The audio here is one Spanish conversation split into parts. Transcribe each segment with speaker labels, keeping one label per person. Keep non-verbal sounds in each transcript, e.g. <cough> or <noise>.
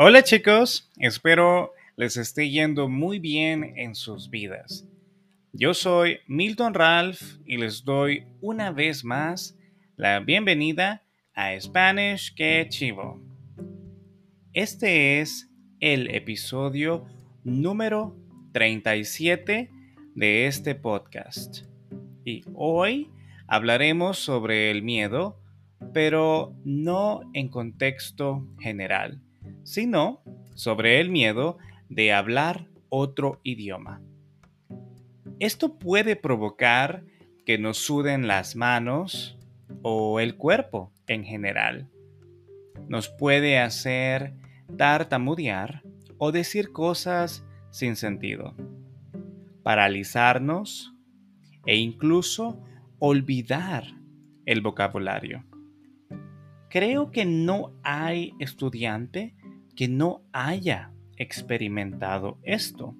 Speaker 1: Hola chicos, espero les esté yendo muy bien en sus vidas. Yo soy Milton Ralph y les doy una vez más la bienvenida a Spanish que Chivo. Este es el episodio número 37 de este podcast. Y hoy hablaremos sobre el miedo, pero no en contexto general, sino sobre el miedo de hablar otro idioma. Esto puede provocar que nos suden las manos o el cuerpo en general. Nos puede hacer tartamudear o decir cosas sin sentido, paralizarnos e incluso olvidar el vocabulario. Creo que no hay estudiante que no haya experimentado esto.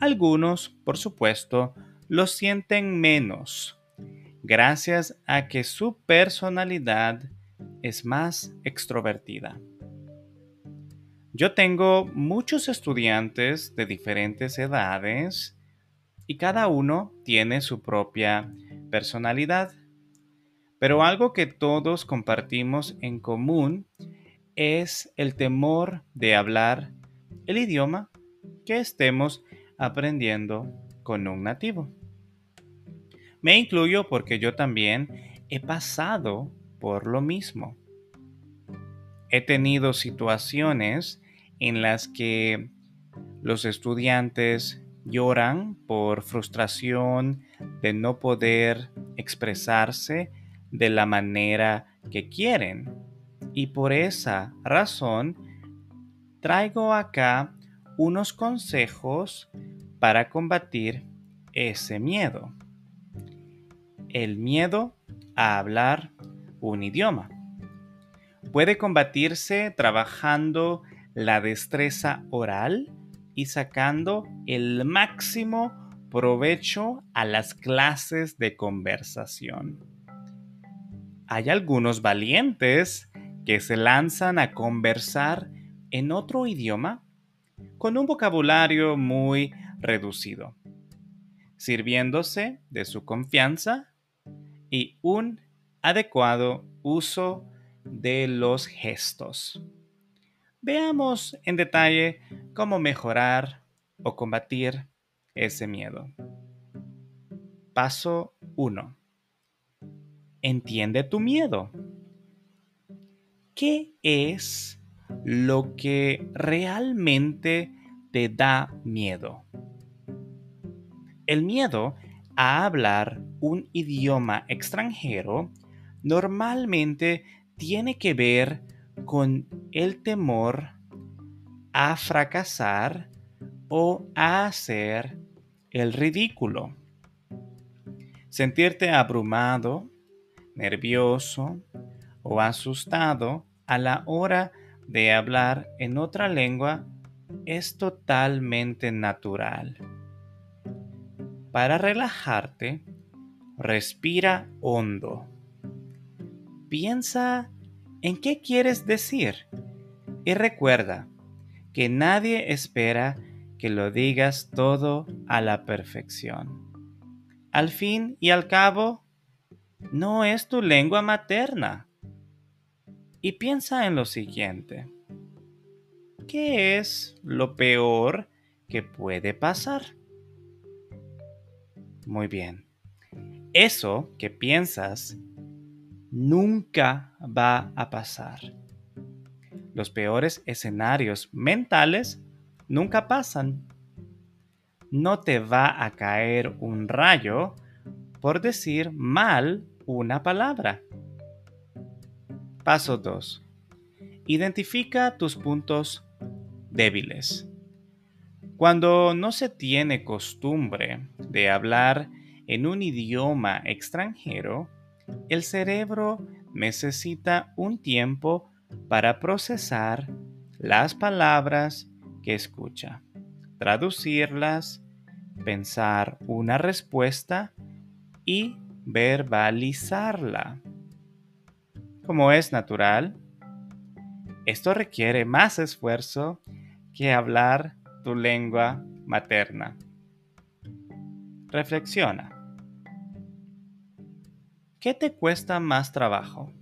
Speaker 1: Algunos, por supuesto, lo sienten menos, gracias a que su personalidad es más extrovertida. Yo tengo muchos estudiantes de diferentes edades y cada uno tiene su propia personalidad. Pero algo que todos compartimos en común es el temor de hablar el idioma que estemos aprendiendo con un nativo. Me incluyo porque yo también he pasado por lo mismo. He tenido situaciones en las que los estudiantes lloran por frustración de no poder expresarse de la manera que quieren. Y por esa razón traigo acá unos consejos para combatir ese miedo. El miedo a hablar un idioma. Puede combatirse trabajando la destreza oral y sacando el máximo provecho a las clases de conversación. Hay algunos valientes que se lanzan a conversar en otro idioma con un vocabulario muy reducido, sirviéndose de su confianza y un adecuado uso de los gestos. Veamos en detalle cómo mejorar o combatir ese miedo. Paso 1. Entiende tu miedo. ¿Qué es lo que realmente te da miedo. El miedo a hablar un idioma extranjero normalmente tiene que ver con el temor a fracasar o a hacer el ridículo. Sentirte abrumado, nervioso o asustado a la hora de hablar en otra lengua es totalmente natural. Para relajarte, respira hondo. Piensa en qué quieres decir y recuerda que nadie espera que lo digas todo a la perfección. Al fin y al cabo, no es tu lengua materna y piensa en lo siguiente. ¿Qué es lo peor que puede pasar? Muy bien. Eso que piensas nunca va a pasar. Los peores escenarios mentales nunca pasan. No te va a caer un rayo por decir mal una palabra. Paso 2. Identifica tus puntos débiles. Cuando no se tiene costumbre de hablar en un idioma extranjero, el cerebro necesita un tiempo para procesar las palabras que escucha, traducirlas, pensar una respuesta y verbalizarla. Como es natural, Esto requiere más esfuerzo que hablar tu lengua materna. Reflexiona. ¿Qué te cuesta más trabajo?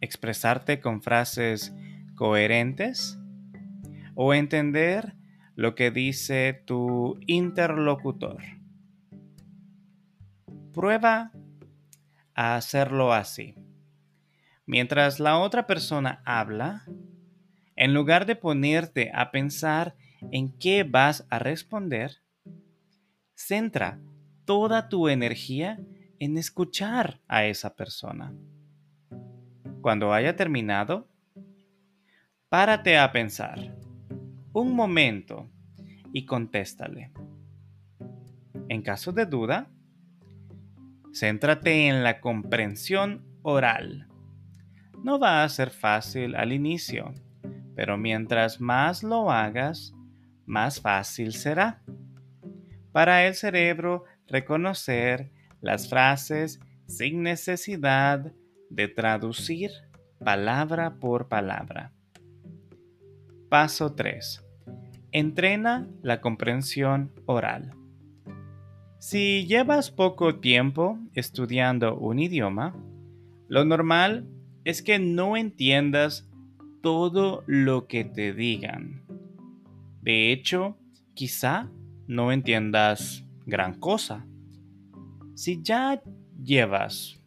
Speaker 1: ¿Expresarte con frases coherentes? ¿O entender lo que dice tu interlocutor? Prueba a hacerlo así. Mientras la otra persona habla, en lugar de ponerte a pensar en qué vas a responder, centra toda tu energía en escuchar a esa persona. Cuando haya terminado, párate a pensar un momento y contéstale. En caso de duda, céntrate en la comprensión oral. No va a ser fácil al inicio, pero mientras más lo hagas, más fácil será. Para el cerebro reconocer las frases sin necesidad de traducir palabra por palabra. Paso 3. Entrena la comprensión oral. Si llevas poco tiempo estudiando un idioma, lo normal es que no entiendas todo lo que te digan. De hecho, quizá no entiendas gran cosa. Si ya llevas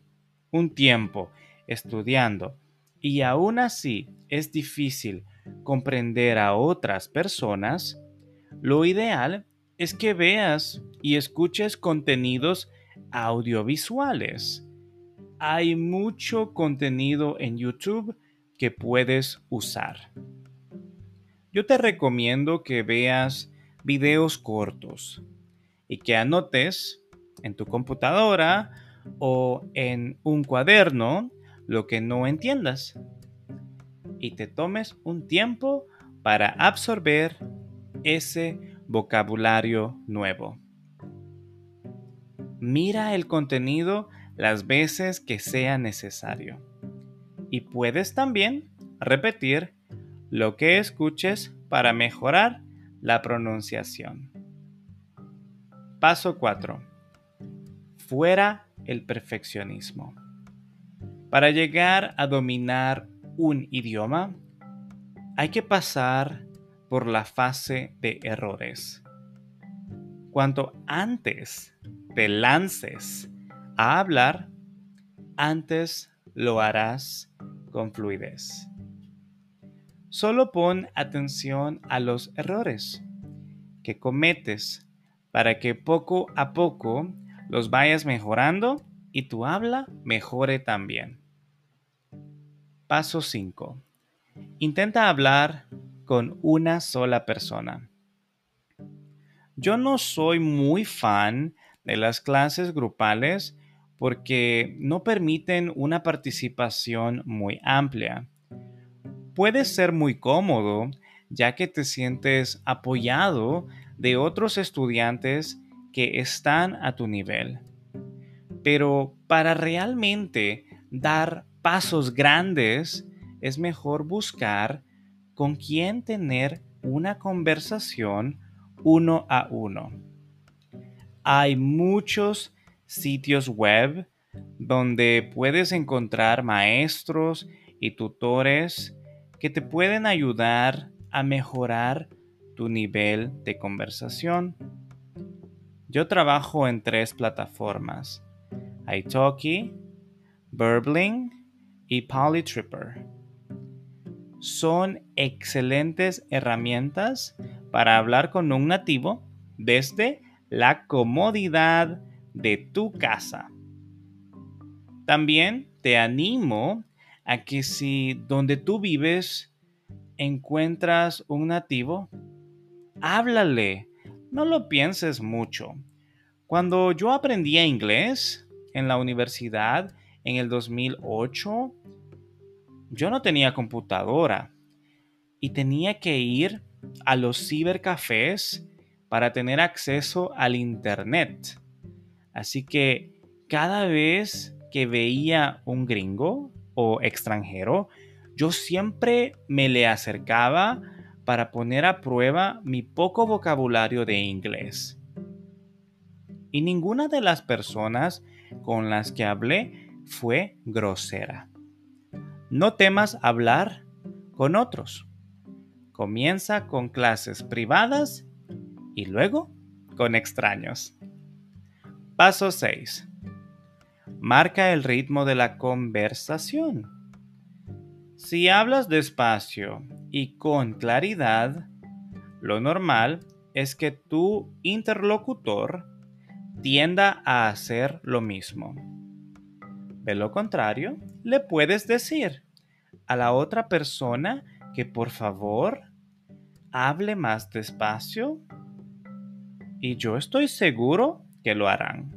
Speaker 1: un tiempo estudiando y aún así es difícil comprender a otras personas, lo ideal es que veas y escuches contenidos audiovisuales. Hay mucho contenido en YouTube que puedes usar. Yo te recomiendo que veas videos cortos y que anotes en tu computadora o en un cuaderno lo que no entiendas y te tomes un tiempo para absorber ese vocabulario nuevo. Mira el contenido las veces que sea necesario. Y puedes también repetir lo que escuches para mejorar la pronunciación. Paso 4. Fuera el perfeccionismo. Para llegar a dominar un idioma, hay que pasar por la fase de errores. Cuanto antes te lances a hablar, antes lo harás con fluidez. Solo pon atención a los errores que cometes para que poco a poco los vayas mejorando y tu habla mejore también. Paso 5. Intenta hablar con una sola persona. Yo no soy muy fan de las clases grupales porque no permiten una participación muy amplia. Puede ser muy cómodo ya que te sientes apoyado de otros estudiantes que están a tu nivel. Pero para realmente dar pasos grandes, es mejor buscar con quién tener una conversación uno a uno. Hay muchos sitios web donde puedes encontrar maestros y tutores que te pueden ayudar a mejorar tu nivel de conversación. Yo trabajo en tres plataformas, italki, Burbling y Polytripper. Son excelentes herramientas para hablar con un nativo desde la comodidad de tu casa. También te animo a que si donde tú vives encuentras un nativo, háblale, no lo pienses mucho. Cuando yo aprendía inglés en la universidad en el 2008, yo no tenía computadora y tenía que ir a los cibercafés para tener acceso al Internet. Así que cada vez que veía un gringo o extranjero, yo siempre me le acercaba para poner a prueba mi poco vocabulario de inglés. Y ninguna de las personas con las que hablé fue grosera. No temas hablar con otros. Comienza con clases privadas y luego con extraños. Paso 6. Marca el ritmo de la conversación. Si hablas despacio y con claridad, lo normal es que tu interlocutor tienda a hacer lo mismo. De lo contrario, le puedes decir a la otra persona que por favor hable más despacio y yo estoy seguro que lo harán.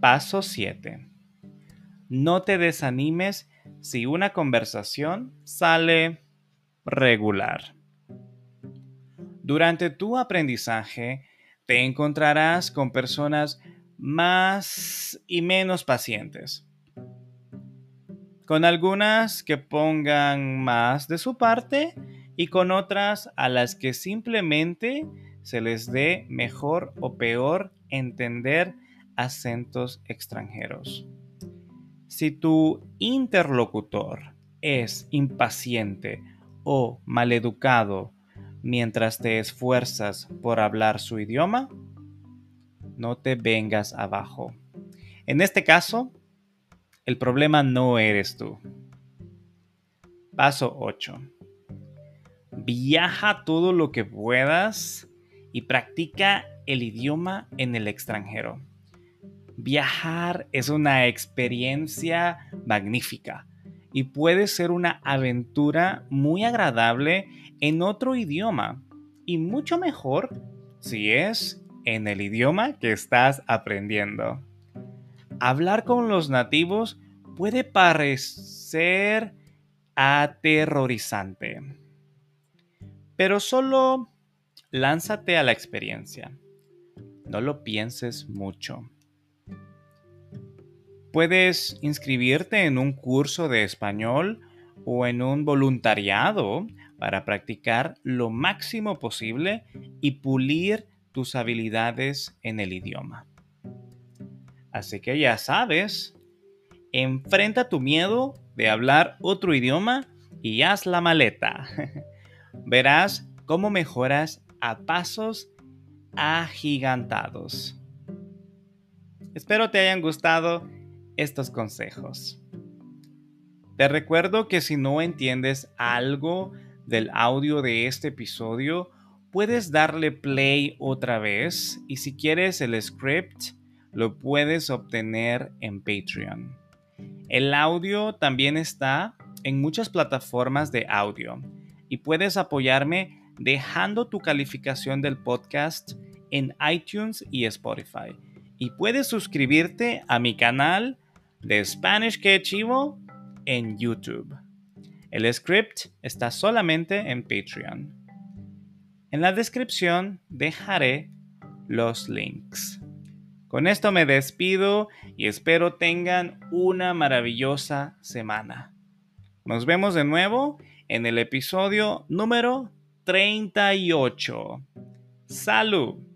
Speaker 1: Paso 7. No te desanimes si una conversación sale regular. Durante tu aprendizaje te encontrarás con personas más y menos pacientes. Con algunas que pongan más de su parte y con otras a las que simplemente se les dé mejor o peor entender acentos extranjeros. Si tu interlocutor es impaciente o maleducado mientras te esfuerzas por hablar su idioma, no te vengas abajo. En este caso, el problema no eres tú. Paso 8. Viaja todo lo que puedas y practica el idioma en el extranjero. Viajar es una experiencia magnífica y puede ser una aventura muy agradable en otro idioma y mucho mejor si es en el idioma que estás aprendiendo. Hablar con los nativos puede parecer aterrorizante, pero solo lánzate a la experiencia. No lo pienses mucho. Puedes inscribirte en un curso de español o en un voluntariado para practicar lo máximo posible y pulir tus habilidades en el idioma. Así que ya sabes, enfrenta tu miedo de hablar otro idioma y haz la maleta. <laughs> Verás cómo mejoras a pasos agigantados. Espero te hayan gustado estos consejos. Te recuerdo que si no entiendes algo del audio de este episodio, puedes darle play otra vez y si quieres el script, lo puedes obtener en Patreon. El audio también está en muchas plataformas de audio y puedes apoyarme dejando tu calificación del podcast en iTunes y Spotify. Y puedes suscribirte a mi canal de Spanish que Chivo en YouTube. El script está solamente en Patreon. En la descripción dejaré los links. Con esto me despido y espero tengan una maravillosa semana. Nos vemos de nuevo en el episodio número 38. Salud.